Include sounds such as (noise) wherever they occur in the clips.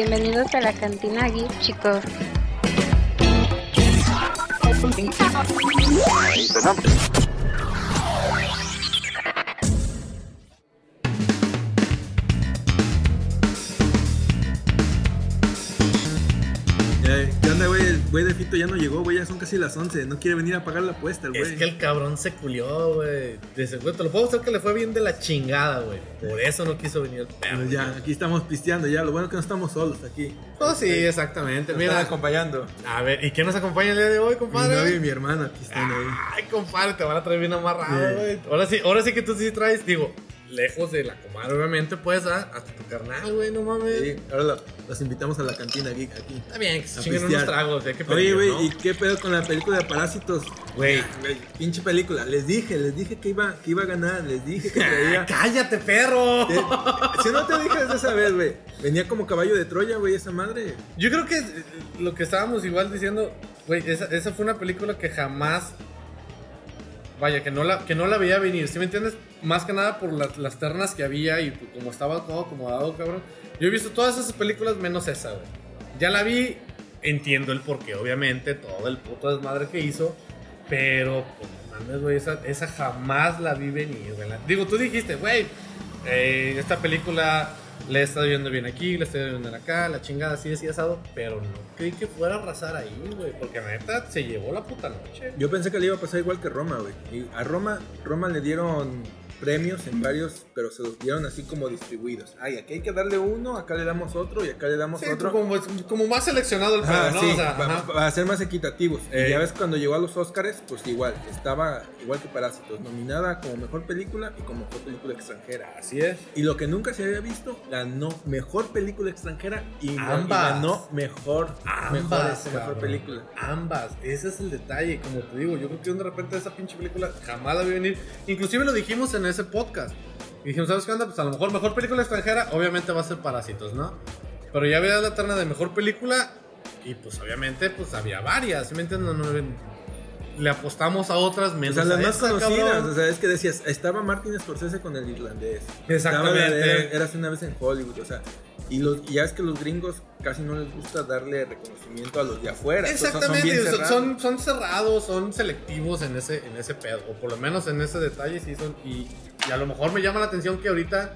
Bienvenidos a la cantina Geek, chicos. Fito ya no llegó, güey. Ya son casi las 11. No quiere venir a pagar la apuesta, güey. Es que el cabrón se culió, güey. Güey, te lo puedo hacer que le fue bien de la chingada, güey. Por eso no quiso venir el perro. Pues ya, aquí estamos pisteando ya. Lo bueno es que no estamos solos aquí. Oh, sí, exactamente. Nos Mira, están acompañando. a ver, ¿y quién nos acompaña el día de hoy, Mi compadre? novio y mi hermano aquí están ahí. Ay, compadre, te van a traer bien amarrado, güey. Ahora sí, ahora sí que tú sí traes, digo, lejos de la comadre, obviamente, pues, a- hasta tu carnal, güey, no mames. Sí, ahora lo- los invitamos a la cantina geek aquí. Está bien, que se chinguen pistear. unos tragos, hay que Oye, pedir, güey, ¿no? ¿y qué pedo con la película de Parásitos? Güey. Güey, Pinche película. Les dije, les dije que iba, que iba a ganar. Les dije que (laughs) traía. ¡Cállate, perro! Si no te dije desde esa vez, güey. Venía como caballo de Troya, güey, esa madre. Yo creo que eh, lo que estábamos igual diciendo, güey, esa, esa fue una película que jamás. Vaya, que no la, que no la veía venir, ¿sí me entiendes? Más que nada por las, las ternas que había y pues, como estaba todo acomodado, cabrón. Yo he visto todas esas películas menos esa, güey. Ya la vi, entiendo el porqué, obviamente, todo el puto desmadre que hizo, pero, pues, mames, güey, esa, esa jamás la vi venir, güey. La- Digo, tú dijiste, güey, eh, esta película le estado viendo bien aquí, le estoy viendo acá, la chingada así, así asado, pero no creí que fuera a arrasar ahí, güey, porque la neta se llevó la puta noche. Yo pensé que le iba a pasar igual que Roma, güey. Y a Roma, Roma le dieron premios en varios, pero se los dieron así como distribuidos. Ay, aquí hay que darle uno, acá le damos otro y acá le damos Sí, otro. como, como más seleccionado el Ah, ¿no? sí, O sea, para ser más equitativos. Eh. Y ya ves cuando llegó a los Oscars, pues igual, estaba igual que Parásitos, nominada como mejor película y como mejor película extranjera. Así es. Y lo que nunca se había visto, ganó mejor película extranjera y, y Ambas. ganó mejor, mejor, Ambas, mejor cabrón. película. Ambas, ese es el detalle, como te digo, yo creo que de repente esa pinche película jamás la vi venir. Inclusive lo dijimos en ese podcast. Y dijimos, ¿sabes qué onda? Pues a lo mejor mejor película extranjera, obviamente va a ser Parásitos, ¿no? Pero ya había la terna de mejor película y pues obviamente pues había varias, ¿sí me entiendes? No, no, le apostamos a otras O menos sea, las más esa, conocidas, cabrón. o sea, es que decías, estaba Martin Scorsese con el irlandés. Exactamente. Estaba la de Era- Érase una vez en Hollywood, o sea, y, los, y ya es que los gringos casi no les gusta darle reconocimiento a los de afuera. Exactamente, son, cerrados. son, son cerrados, son selectivos en ese, en ese pedo, o por lo menos en ese detalle sí son, y, y a lo mejor me llama la atención que ahorita,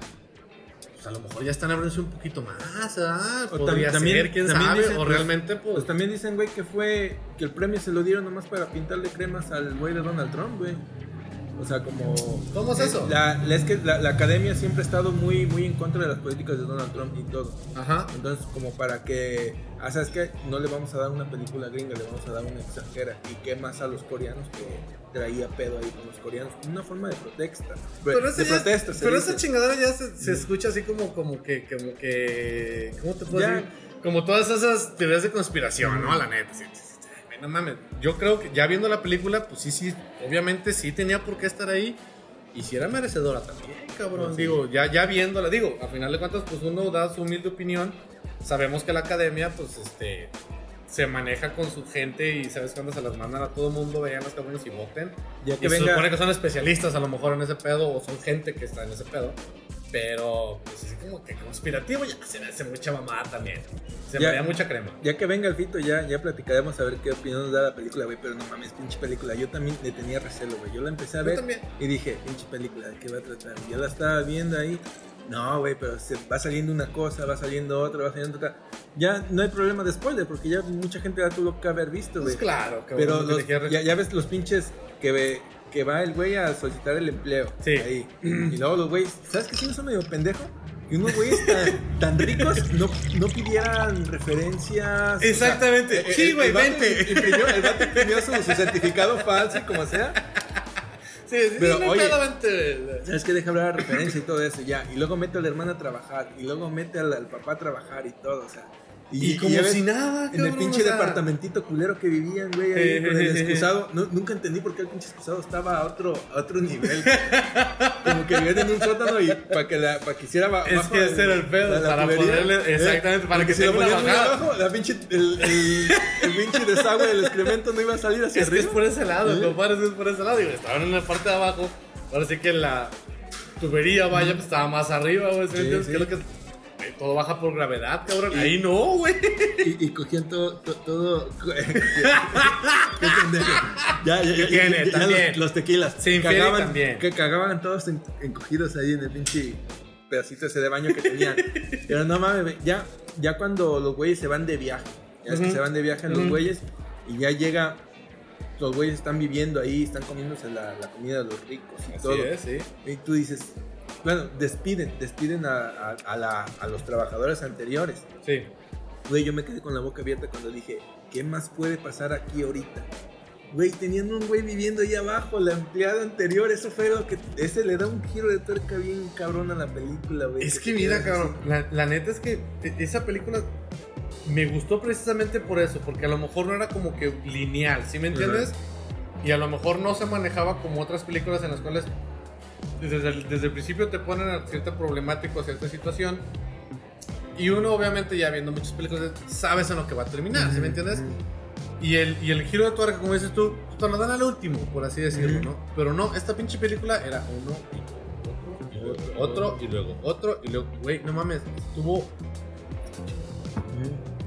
pues a lo mejor ya están abriéndose un poquito más, ¿verdad? O Podría también- ser, quién también sabe, dicen, o realmente, pues, Pues también dicen, güey, que fue que el premio se lo dieron nomás para pintarle cremas al güey de Donald Trump, güey. O sea, como... ¿Cómo es eso? La, la- es que la, la academia siempre ha estado muy, muy en contra de las políticas de Donald Trump y todo. ajá, Entonces, como para que, ah, ¿sabes qué? No le vamos a dar una película gringa, le vamos a dar una extranjera. ¿Y qué más a los coreanos que traía pedo ahí con los coreanos? Una forma de protesta. pero, esa de protesta, pero esa chingadera ya se, se escucha así como, como que, como que, ¿cómo te puedo Ya. decir? Como todas esas teorías de conspiración, ¿no? La neta, sí, sí, sí, sí. Ay, No mames, yo creo que ya viendo la película, pues sí, sí, obviamente sí tenía por qué estar ahí. Y si era merecedora también, cabrón. Digo, ya, ya viéndola, digo, a final de cuentas, pues uno da su humilde opinión. Sabemos que la academia, pues, este, se maneja con su gente y sabes cuándo se las mandan a todo mundo, vean las cabrones y voten. Ya que Y se venga- supone que son especialistas a lo mejor en ese pedo o son gente que está en ese pedo. Pero, pues así como que conspirativo ya se me hace mucha mamada también. Se me Ya. haría mucha crema. Ya que venga el Fito, ya, ya platicaremos a ver qué opinión nos da la película, güey. Pero no mames, pinche película. Yo también le tenía recelo, güey. Yo la empecé a ver también. y dije, pinche película, ¿de qué va a tratar? Ya la estaba viendo ahí. No, güey, pero se va saliendo una cosa, va saliendo otra, va saliendo otra. Ya no hay problema de spoiler, porque ya mucha gente ya tuvo que haber visto, güey. Pues claro, cabrón, Pero los- ya, ya ves los pinches que, ve- que va el güey a solicitar el empleo. Sí. Ahí. Y luego los güeyes, ¿sabes qué? Si no son medio pendejo. Que unos güeyes tan, tan ricos no, no pidieran referencias. o sea, Exactamente. eh, Sí, güey, vente. Imprimió, el vato imprimió su, su certificado falso y como sea. Sí, sí, Pero, no oye. ¿Sabes qué? Deja hablar la referencia y todo eso, ya. Y luego mete a la hermana a trabajar. Y luego mete al, al papá a trabajar y todo, o sea. Y como si nada, En el cabrón, pinche o sea. departamentito culero que vivían, güey, ahí con el excusado. No, nunca entendí por qué el pinche excusado estaba a otro, a otro nivel. Como que vivían en un sótano y para que, la, para que hiciera ba- Es bajo que ese era el pedo, para poderle- exactamente, para que si lo bajada. abajo, la pinche, el, el, el pinche desagüe del excremento no iba a salir hacia Es que es por ese lado, ¿Eh? compadre, es por ese lado. Digo, estaban en la parte de abajo. Ahora sí que la tubería, vaya, pues estaba más arriba, güey. ¿sí Sí. Que es lo que- todo baja por gravedad, cabrón. Ahí no, güey. Y, y cogían todo. to- todo (laughs) Qué pendejo. Ya, ya, ya, Tiene, ya, también. los, los tequilas. Se cagaban, también. Que cagaban todos en- encogidos ahí en el pinche pedacito ese de baño que tenían. (laughs) Pero no mames, ya, ya cuando los güeyes se van de viaje. Ya es que se van de viaje los Ujú. güeyes y ya llega. Los güeyes están viviendo ahí, están comiéndose la, la comida de los ricos y todo. Así es, sí. Y tú dices, bueno, despiden, despiden a, a- a la- a los trabajadores anteriores. Sí. Güey, yo me quedé con la boca abierta cuando dije, ¿qué más puede pasar aquí ahorita? Güey, teniendo un güey viviendo ahí abajo, la empleada anterior, eso fue lo que... Ese le da un giro de tuerca bien cabrón a la película, güey. Es que mira, cabrón, la, la neta es que e- esa película me gustó precisamente por eso, porque a lo mejor no era como que lineal, ¿sí me entiendes? Y a lo mejor no se manejaba como otras películas en las cuales desde el, desde el principio te ponen a cierta problemática o cierta situación. Y uno obviamente ya viendo muchas películas sabes en lo que va a terminar, ¿sí me entiendes? Y el, y el giro de tuerca, como dices tú, te lo dan al último, por así decirlo. ¿no? Pero no, esta pinche película era uno y otro, y otro, y luego otro, y luego, güey, no mames, estuvo.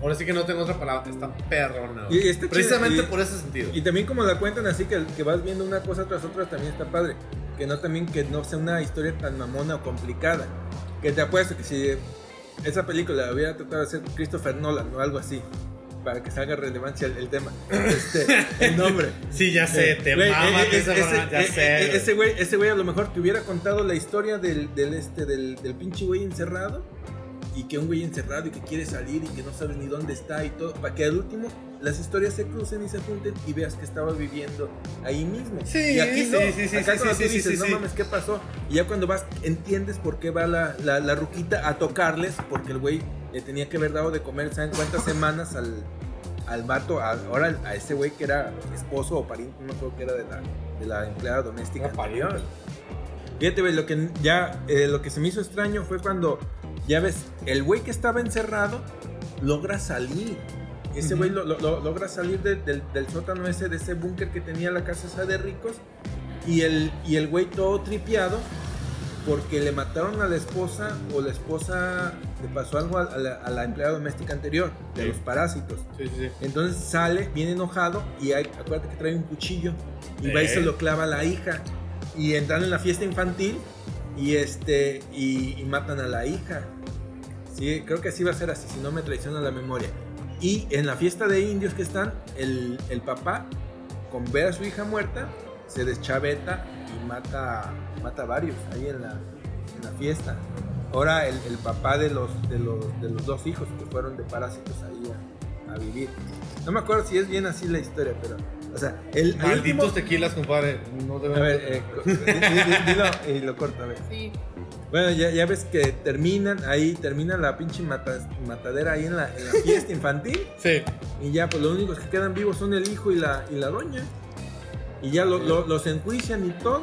Ahora sí que no tengo otra palabra, está perrona. Y está Precisamente y- por ese sentido. Y también como la cuentan así, que, que vas viendo una cosa tras otra, también está padre. Que no también que no sea una historia tan mamona o complicada. Que te apuesto que si esa película la hubiera tratado de hacer Christopher Nolan o algo así, para que salga relevancia el, el tema. (laughs) Este, el nombre. sí, ya sé, te Güey, mama eh, eh, esa ese, ya eh, sé. eh, ese güey, ese güey a lo mejor te hubiera contado la historia del, del este del, del pinche güey encerrado y que un güey encerrado y que quiere salir y que no sabe ni dónde está y todo, para que al último las historias se crucen y se junten y veas que estaba viviendo ahí mismo. Sí, y aquí sí, no. sí, sí, Acá sí, cuando sí, tú sí, dices, sí, no mames, ¿qué pasó? Y ya cuando vas, entiendes por qué va la, la, la ruquita a tocarles, porque el güey le tenía que haber dado de comer, ¿saben cuántas semanas al, al vato, a- ahora a ese güey que era esposo o pariente, no acuerdo que era de la, de la empleada doméstica pariente. Fíjate, güey, lo que ya, eh, lo que se me hizo extraño fue cuando, ya ves, el güey que estaba encerrado logra salir. Ese güey lo- lo- lo- logra salir de- del, del sótano ese, de ese búnker que tenía la casa esa de ricos. Y el, y el güey todo tripiado porque le mataron a la esposa o la esposa le pasó algo a, la, a la empleada doméstica anterior, de Sí. los parásitos. Sí, sí, sí. Entonces sale bien enojado y hay, acuérdate que trae un cuchillo y va y se lo clava a la hija y entran en la fiesta infantil y este y, y matan a la hija. Sí, creo que así va a ser así, si no me traiciona la memoria. Y en la fiesta de indios que están, el, el papá, con ver a su hija muerta, se deschaveta y mata, mata a varios ahí en la, en la fiesta. Ahora el, papá de los, de, los, de los dos hijos que fueron de parásitos ahí a, a vivir. No me acuerdo si es bien así la historia, pero... O sea, el... el Malditos último- tequilas, compadre. No deben A ver, eh, (laughs) dilo y lo corto, a ver. Sí. Bueno, ya, ya ves que terminan ahí, termina la pinche mata- matadera ahí en la, en la fiesta infantil. (laughs) Sí. Y ya, pues los únicos que quedan vivos son el hijo y la, y la doña. Y ya lo- lo- los enjuician y todo.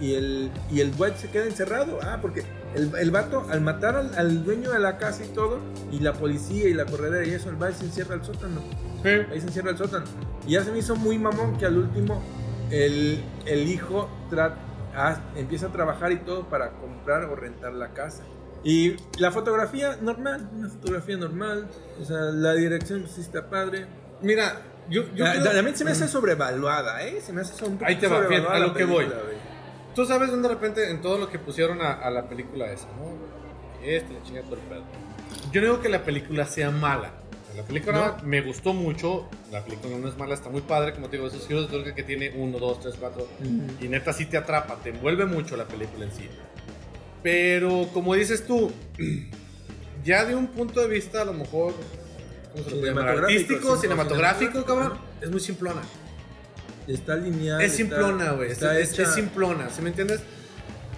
Y el, y el güey se queda encerrado. Ah, porque el, el vato, al matar al, al dueño de la casa y todo, y la policía y la corredera y eso, el vato se encierra al sótano. Sí. Ahí se encierra el sótano. Y ya se me hizo muy mamón que al último el, el hijo tra- ah, empieza a trabajar y todo para comprar o rentar la casa. Y la fotografía normal, una fotografía normal. O sea, la dirección pues, sí está padre. Mira, yo, yo Ah, creo- También se me hace sobrevaluada, ¿eh? Se me hace un poco Ahí te va, fíjate, sobrevaluada a la lo que voy. Tú sabes dónde de repente en todo lo que pusieron a, a la película esa, ¿no? Este, la chinga todo el pedo. Yo no digo que la película sea mala. La película me gustó mucho. La película no es mala, está muy padre. Como te digo, esos giros de tuerca que tiene 1, 2, 3, 4. Y neta sí te atrapa, te envuelve mucho la película en sí. Pero como dices tú, (clears throat) ya de un punto de vista a lo mejor ¿cómo se lo puede llamar? Artístico, cinematográfico, cinematográfico. cabrón, es muy simplona. Está lineal. Es simplona, güey. Es, hecha. simplona, ¿sí me entiendes?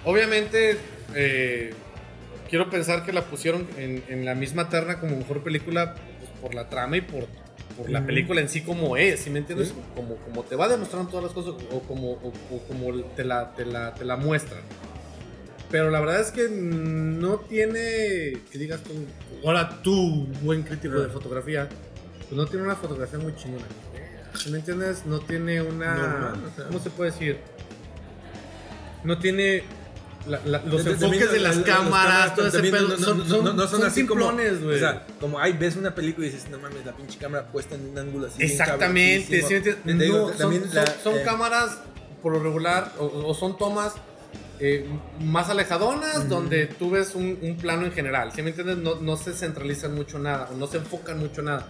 Obviamente, eh, quiero pensar que la pusieron en, en la misma terna como mejor película pues, por la trama y por, por la película en sí como es, ¿sí me entiendes? Sí. Como, como te va demostrando todas las cosas o como, o- o como te, la, te, la, te la muestran. Pero la verdad es que no tiene, que digas tú, ahora tú, buen crítico de fotografía, pues no tiene una fotografía muy chingona. ¿Sí me entiendes? No tiene una... Normal, o sea. ¿Cómo se puede decir? No tiene la- la- los También enfoques de la- las la- cámaras, todo ese pedo, no- son, no- no- son son así simplones, güey. o sea, como ahí ves una película y dices, no mames, la pinche cámara puesta en un ángulo así. Exactamente, cabroncísimo". ¿sí me digo, son, la- son eh, cámaras por lo regular o, o son tomas eh, más alejadonas donde tú ves un, un plano en general. ¿Sí me entiendes? No, no se centralizan mucho nada, o no se enfocan mucho nada.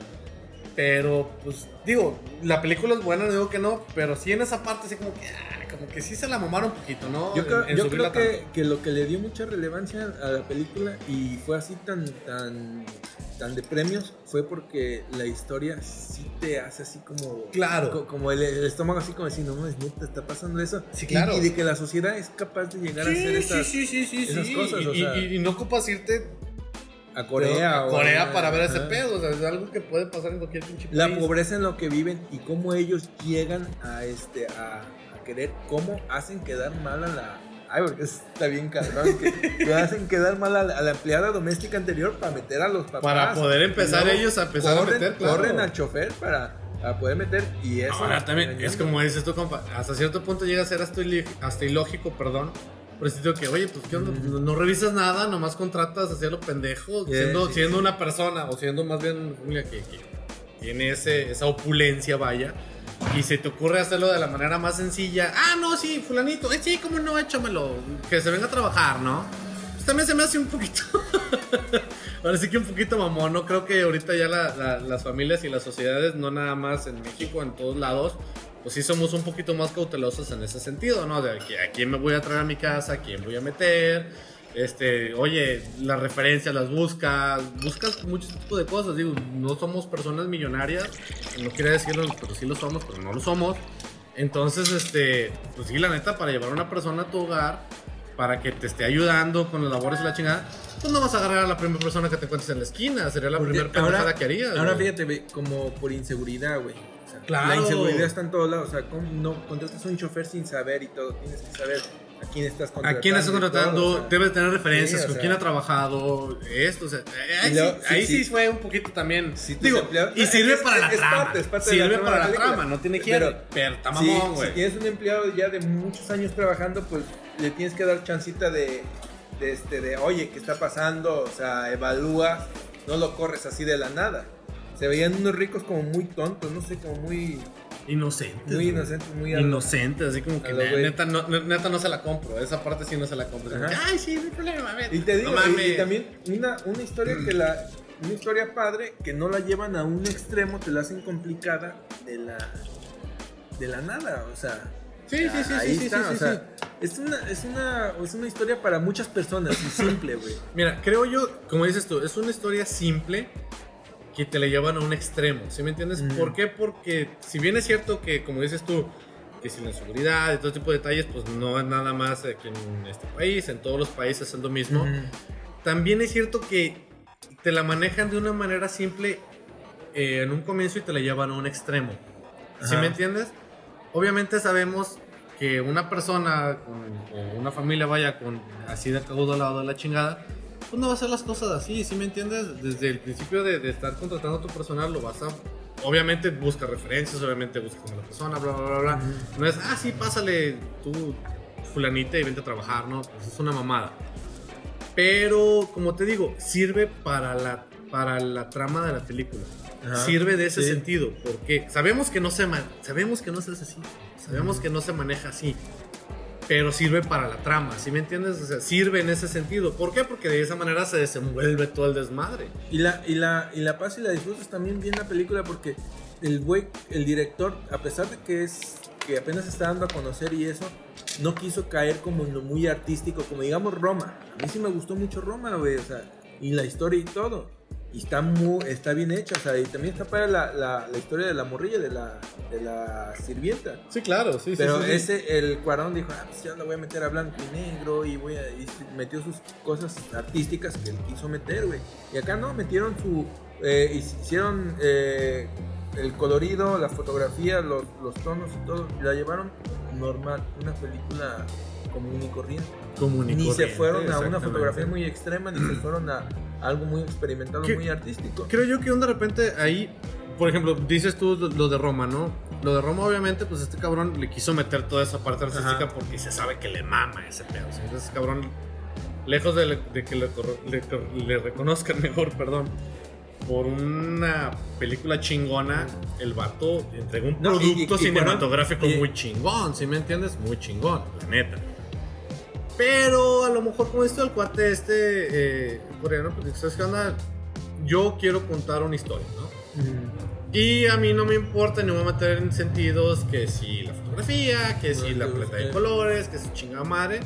Pero, pues, digo, la película es buena, no digo que no, pero sí en esa parte, así como que, ah, como que sí se la mamaron un poquito, ¿no? Yo creo, En- en yo creo que, que lo que le dio mucha relevancia a la película y fue así tan, tan, tan de premios fue porque la historia sí te hace así como. Claro. co- Como el, el estómago, así como decir, no mames, neta, está pasando eso. Sí, claro. Y, de que la sociedad es capaz de llegar a hacer esas. sí, sí, sí, sí, esas sí. cosas, y, o y- sea. y- y no ocupas irte A Corea. a o Corea a- para ver ese pedo. O sea, es algo que puede pasar en cualquier pinche La país. pobreza en lo que viven y cómo ellos llegan a este a, a querer, cómo hacen quedar mal a la. Ay, porque está bien cabrón. Que, que hacen quedar mal a la, a la empleada doméstica anterior para meter a los papás. Para poder empezar ellos a empezar a meter, claro. Corren al chofer para, para poder meter y eso. Ahora también, es como dices tú, compa, hasta cierto punto llega a ser hasta ilógico, perdón. Por eso digo que, oye, pues ¿qué onda? Pues, no, no revisas nada, nomás contratas hacia lo pendejo, Sí, siendo, sí, siendo sí. una persona, o siendo más bien una que, que tiene ese, esa opulencia, vaya, y se te ocurre hacerlo de la manera más sencilla. Ah, no, sí, fulanito, eh, sí, cómo no, échamelo, que se venga a trabajar, ¿no? Pues también se me hace un poquito. (laughs) Ahora sí que un poquito mamón, ¿no? Creo que ahorita ya la- la- las familias y las sociedades, no nada más en México, en todos lados, pues sí somos un poquito más cautelosos en ese sentido, ¿no? De a quién me voy a traer a mi casa, a quién voy a meter. Este, oye, las referencias las buscas, buscas muchos tipos de cosas. Digo, no somos personas millonarias, no quiere decirlo, pero sí lo somos, pero no lo somos. Entonces, este, pues sí, la neta, para llevar a una persona a tu hogar, para que te esté ayudando con las labores y la chingada, pues no vas a agarrar a la primera persona que te encuentres en la esquina, sería la primera pendejada que harías. Ahora güey. fíjate, como por inseguridad, güey. Claro. La inseguridad está en todos lados. O sea, ¿cómo no contratas a un chofer sin saber y todo. Tienes que saber a quién estás contratando. ¿A quién estás y todo, contratando? o sea. Debes tener referencias, Sí, con sea. quién ha trabajado, esto, o sea, ahí, sí, sí, ahí sí, sí. fue un poquito también. Si Digo, empleados- y sirve es- para la es trama. parte, es parte de la sirve trama para la trama, no tiene que Pero- pero está mamón, si güey. tienes un empleado ya de muchos años trabajando, pues le tienes que dar chancita de, de, este, de oye, ¿qué está pasando? O sea, evalúa, no lo corres así de la nada. Se veían unos ricos como muy tontos, no sé, como muy, Inocentes. muy inocentes, muy Inocentes, así como que neta no, ne- neta no se la compro. Esa parte sí no se la compro. Ajá. Ay, sí, no hay problema, vete. Y te digo, no y- también una, una historia que la. Una historia padre que no la llevan a un extremo, te la hacen complicada de la. de la nada. O sea. Sí, sí, sí, ahí sí, sí, está, sí, o sí, sea, sí. Es una, es una, es una historia para muchas personas y simple, güey. (laughs) Mira, creo yo, como dices tú, es una historia simple que te la llevan a un extremo, ¿sí me entiendes? Mm. ¿Por qué? Porque si bien es cierto que, como dices tú, que si la seguridad y todo tipo de detalles, pues no es nada más aquí en este país, en todos los países es lo mismo. También es cierto que te la manejan de una manera simple eh, en un comienzo y te la llevan a un extremo. ¿Sí Ajá. me entiendes? Obviamente sabemos que una persona con- o una familia vaya con así de lado de la chingada, pues no va a hacer las cosas así, ¿sí me entiendes? Desde el principio de, de estar contratando a tu personal lo vas a... Obviamente busca referencias, obviamente busca como la persona, bla, bla, bla, bla. No es, ah, sí, pásale tú, fulanita, y vente a trabajar, ¿no? Pues es una mamada. Pero, como te digo, sirve para la, para la trama de la película. Ajá. Sirve de ese Sí. sentido, porque sabemos que no se sabemos que no se hace así, sabemos que no se maneja así, pero sirve para la trama, ¿sí me entiendes? O sea, sirve en ese sentido. ¿Por qué? Porque de esa manera se desenvuelve todo el desmadre. Y la, y la, y la paz y la disfrutas también bien la película porque el güey, el director, a pesar de que es que apenas está dando a conocer y eso, no quiso caer como en lo muy artístico, como digamos Roma. A mí sí me gustó mucho Roma, güey, o sea, y la historia y todo. Y está muy, está bien hecha, o sea, y también está para la, la, la historia de la morrilla, de la, de la sirvienta. Sí, claro, sí, Pero ese, el Cuarón dijo, ah, pues ya lo voy a meter a blanco y negro y voy a... y metió sus cosas artísticas que él quiso meter, güey. Y acá no, metieron su... eh, hicieron eh, el colorido, la fotografía, los, los tonos y todo. y la llevaron normal, una película común y corriente. Común y Ni se corriente, fueron a una fotografía muy extrema, ni se fueron a algo muy experimentado, ¿Qué- muy artístico. Creo yo que de repente ahí, por ejemplo, dices tú lo lo de Roma, ¿no? Lo de Roma, obviamente, pues este cabrón le quiso meter toda esa parte artística Ajá. porque se sabe que le mama ese pedo. ¿sí? Entonces, cabrón, lejos de, le- de que le, le le reconozcan (laughs) mejor, perdón, por una película chingona, el vato entregó un No, y- producto y- y cinematográfico y- muy chingón, ¿sí me entiendes? Muy chingón, la neta. Pero a lo mejor como esto el cuate este eh, coreano, pues dices, ¿qué onda? Yo quiero contar una historia, ¿no? Y a mí no me importa, ni me voy a meter en sentidos que si la fotografía, que si No, la que paleta de colores, que su chingada madre.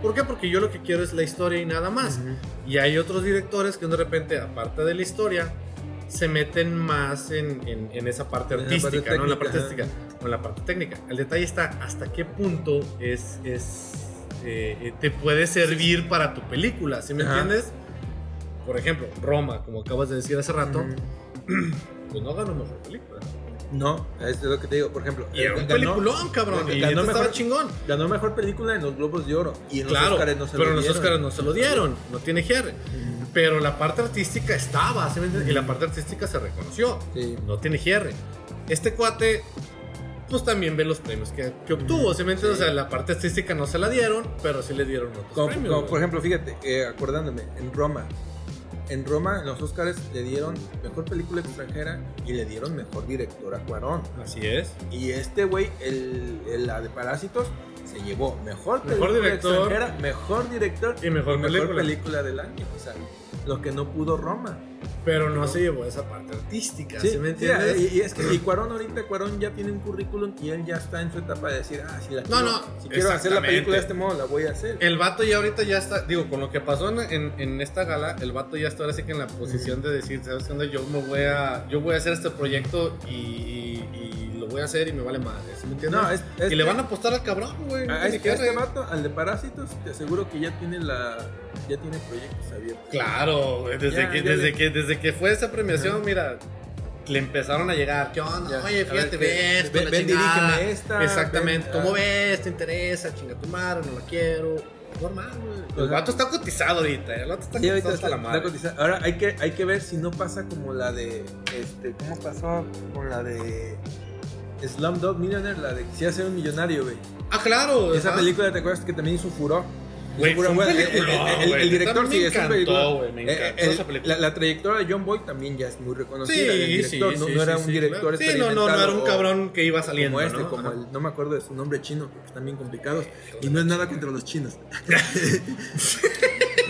¿Por qué? Porque yo lo que quiero es la historia y nada más. Ujú. Y hay otros directores que de repente, aparte de la historia, se meten más en, en- en esa parte En la artística, parte ¿no? En la parte artística, o en la parte técnica. El detalle está hasta qué punto es, es eh, eh, te puede servir para tu película, ¿sí me Ajá. entiendes? Por ejemplo, Roma, como acabas de decir hace rato, Ujú. (clears throat) pues no ganó mejor película. No, es lo que te digo. Por ejemplo, Y era un ganó- peliculón, cabrón. ganó Y neta mejor- estaba chingón. Ganó mejor película en los Globos de Oro. Y en los Claro, Oscars no se pero lo en los dieron. Oscars no se lo dieron. No tiene GR. Pero la parte artística estaba, ¿sí me entiendes? Y la parte artística se reconoció. Sí. No tiene GR. Este cuate, pues también ve los premios que, que obtuvo, ¿sí me entiendes? Sí. O sea, la parte artística no se la dieron, pero sí le dieron otros Como, premios. como, por ejemplo, fíjate, eh, acordándome, en Roma. En Roma, en los Oscars, le dieron mejor película extranjera y le dieron mejor director a Cuarón. Así es. Y este güey, el, el- la de Parásitos, se llevó mejor, Mejor película director. extranjera, mejor director Y mejor película. película del año. O sea, lo que no pudo Roma. Pero no se llevó esa parte artística, ¿sí, Sí, me sí, entiendes? y, y es que y Cuarón ahorita, Cuarón ya tiene un currículum y él ya está en su etapa de decir, ah, si, la No, quiero, no, si quiero hacer la película de este modo, la voy a hacer. El vato ya ahorita ya está, digo, con lo que pasó en, en- en esta gala, el vato ya está ahora sí que en la posición de decir, ¿sabes qué onda? Yo me voy a, yo voy a hacer este proyecto y, y- y lo voy a hacer y me vale madre, ¿sí me entiendes? No, es- es y le van a apostar al cabrón, güey. no A este, este vato, al de Parásitos, te aseguro que ya tiene la ya tiene proyectos abiertos. Claro, güey, desde, Ya, que, ya desde, le- que, desde que fue esa premiación, Ajá. mira, le empezaron a llegar, ¿qué onda? Ya, Oye, fíjate, ver ve esto, ven- la ven, chingada. dirígeme esta, Exactamente, ven, ¿cómo ah. ves? ¿Te interesa? Chinga tu madre, no la quiero. Normal, güey. El Ajá. vato está cotizado ahorita, el vato está Sí, cotizado hasta está- la madre. cotizado. Ahora hay que, hay que ver si no pasa como la de. Este, ¿Cómo pasó con la de. Slumdog Millionaire? La de Quisiera ser un millonario, güey. Ah, claro. Esa ajá. película, ¿te acuerdas que también hizo furor? El- el- peliculón, el- el- güey. el director sí es encantó, Eh, el-. La, la trayectoria de John Boy también ya es muy reconocida. Sí, director sí, no, sí, no era un director claro. Sí, no, no, no era un cabrón que iba saliendo, como este, ¿no? como el, no me acuerdo de su nombre chino, porque están bien complicados. Y no es nada contra los chinos. (laughs)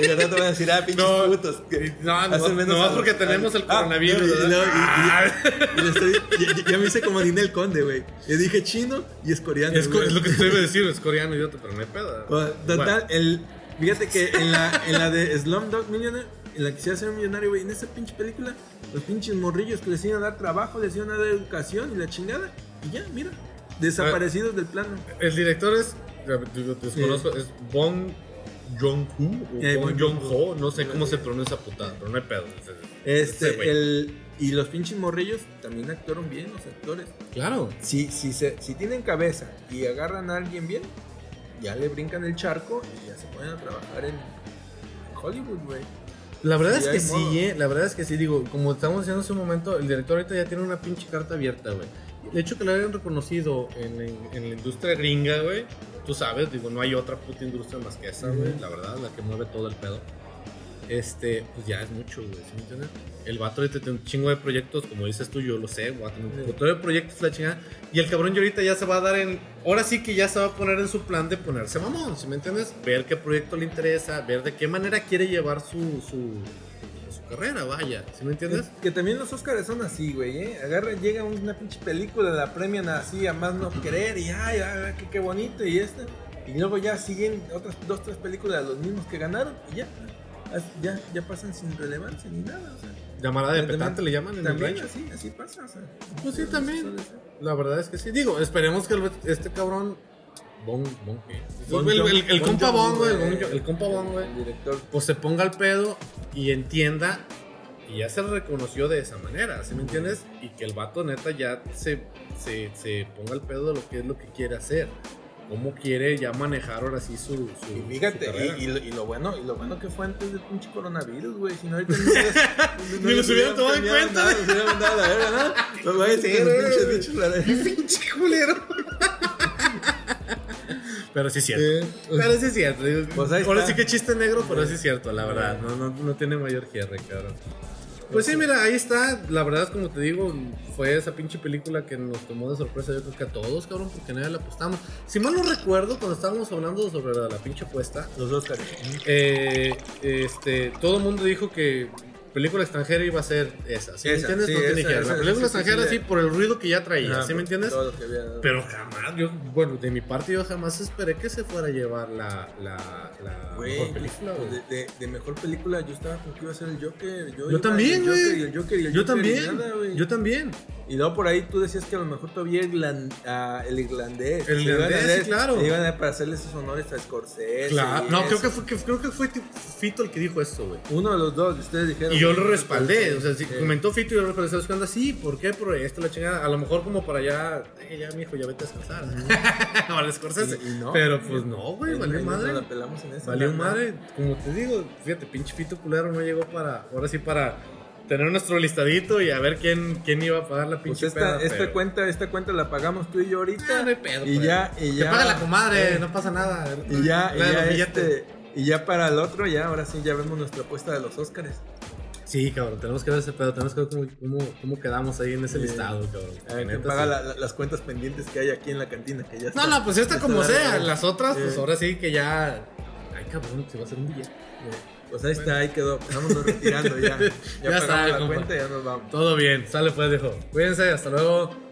No te voy a decir, ah, pinches No, putos. no, no, menos los- porque tenemos el coronavirus, no, y- y y- y- y ya, me hice como Ninel Conde, güey. Le dije chino y es coreano. Es, co- güey. es lo que te iba a decir, es coreano, idiota, pero no hay pedo. Bueno, (laughs) Total, Bueno, el, fíjate que en la, (laughs) en la de Slumdog Millionaire, en la que quisiera ser un millonario, güey, en esa pinche película, los pinches morrillos que les iban a dar trabajo, les iban a dar educación y la chingada, y ya, mira, desaparecidos del plano. el director es, desconozco, es Bong Joon-ho o Eh, Bong Bong Joon-ho, no sé cómo se pronuncia putada, pero no hay pedo. Este, el, y los pinches morrillos también actuaron bien, los actores. Claro. Si, si, se, si tienen cabeza y agarran a alguien bien, ya le brincan el charco y ya se ponen a trabajar en Hollywood, güey. La verdad Sí, es que sí, eh, la verdad es que sí, digo, como estamos diciendo hace un momento, el director ahorita ya tiene una pinche carta abierta, güey. El hecho que lo hayan reconocido en, en- en la industria gringa, güey, tú sabes, digo, no hay otra puta industria más que esa, güey, la verdad, la que mueve todo el pedo. Este, pues ya es mucho, güey, ¿sí me entiendes? El vato ahorita tiene un chingo de proyectos, como dices tú, yo lo sé, va a tener un montón de proyectos, la chingada. Y el cabrón ya ahorita ya se va a dar en. Ahora sí que ya se va a poner en su plan de ponerse mamón, ¿sí me entiendes? Ver qué proyecto le interesa, ver de qué manera quiere llevar su, su, carrera, vaya, ¿sí me entiendes? Que, que también los Oscars son así, güey, ¿eh? Agarra, llega una pinche película, la premian así a más no querer y ay, ay, qué, qué bonito y esta. Y luego ya siguen otras dos, tres películas de los mismos que ganaron y ya. Ya, ya pasan sin relevancia ni nada, o sea. Llamada de petate le llaman en el También rancho. así, así pasa, o sea. Pues sí, también. La verdad es que sí. Digo, esperemos que el- este cabrón. Bon, bon, ¿qué? Bon el, el- el compa Bon güey. El, el compa Bon, güey. El director. Pues se ponga al pedo y entienda. Y ya se reconoció de esa manera, ¿sí me entiendes? Y que el vato neta ya se, se, se ponga al pedo de lo que es lo que quiere hacer. Cómo quiere ya manejar ahora sí su, su Y fíjate, su y, y lo, y lo bueno, y lo bueno que fue antes del pinche coronavirus, güey. Si no, ahorita no (laughs) Ni los hubieran tomado en cuenta. nada, Los hubieran mandado a la verga, ¿no? (laughs) Pinches bichos, la verga. (laughs) pinche culero. Pero sí es cierto. Pero sí es cierto. Pues ahora sí que chiste negro, pero sí es cierto, la verdad. No, no, no tiene mayor cierre, cabrón. Pues sí, mira, ahí está. La verdad es como te digo, fue esa pinche película que nos tomó de sorpresa. Yo creo que a todos, cabrón, porque nadie la apostamos. Si mal no recuerdo, cuando estábamos hablando sobre la, la pinche apuesta, Los dos, eh, este, todo el mundo dijo que película extranjera iba a ser esa. ¿Sí me Esa, entiendes? sí, no tiene esa, que ver. esa, La película sí, extranjera sí, por el ruido que ya traía. Ajá, ¿Sí me entiendes? Todo lo que había. Pero jamás, yo, bueno, de mi parte yo jamás esperé que se fuera a llevar la, la, la Güey, mejor película, pues, de, de, de mejor película yo estaba con que iba a ser el Joker. Yo, Yo también, güey. Yo Joker también, nada, yo también. Y luego por ahí tú decías que a lo mejor todavía ah, el irlandés. El irlandés, dar- sí, claro. Iban a para hacerle esos honores a Scorsese. Claro. No, creo eso. que, fue, que, creo que fue Fito el que dijo esto, güey. Uno de los dos, ustedes dijeron. Yo lo respaldé, o sea, si Sí. comentó Fito y yo lo respaldé, ¿sabes qué onda? Sí, ¿por qué? Por esto, la chingada. A lo mejor como para allá, eh, ya, mijo, ya vete a descansar. Para (laughs) Scorsese. Y- y no. Pero pues no, güey, valió madre. no la pelamos en esa, Valió madre. Como te digo, fíjate, pinche Fito culero no llegó para, ahora sí para tener nuestro listadito y a ver quién, quién iba a pagar la Pues pinche esta, peda, esta pero- cuenta, esta cuenta la pagamos tú y yo ahorita. Ah, no hay pedo, y pues. ya, y Te ya. paga la comadre, eh, no pasa nada. Y ya, y este, y ya para el otro, ya ahora sí ya vemos nuestra apuesta de los Óscares. Sí, cabrón, tenemos que ver ese pedo, tenemos que ver cómo, cómo, cómo quedamos ahí en ese Sí. listado, cabrón. A ver, Neta, paga sí. la- la- las cuentas pendientes que hay aquí en la cantina. Que ya está- No, no, pues esta ya como está sea, larga. las otras, pues Sí. ahora sí que ya. Ay, cabrón, se va a hacer un billete. Pues ahí está, ahí quedó. Vámonos retirando ya. (laughs) Ya, Ya está, pagamos la compa. cuenta y ya nos vamos. Todo bien, sale pues, viejo. Cuídense, hasta luego.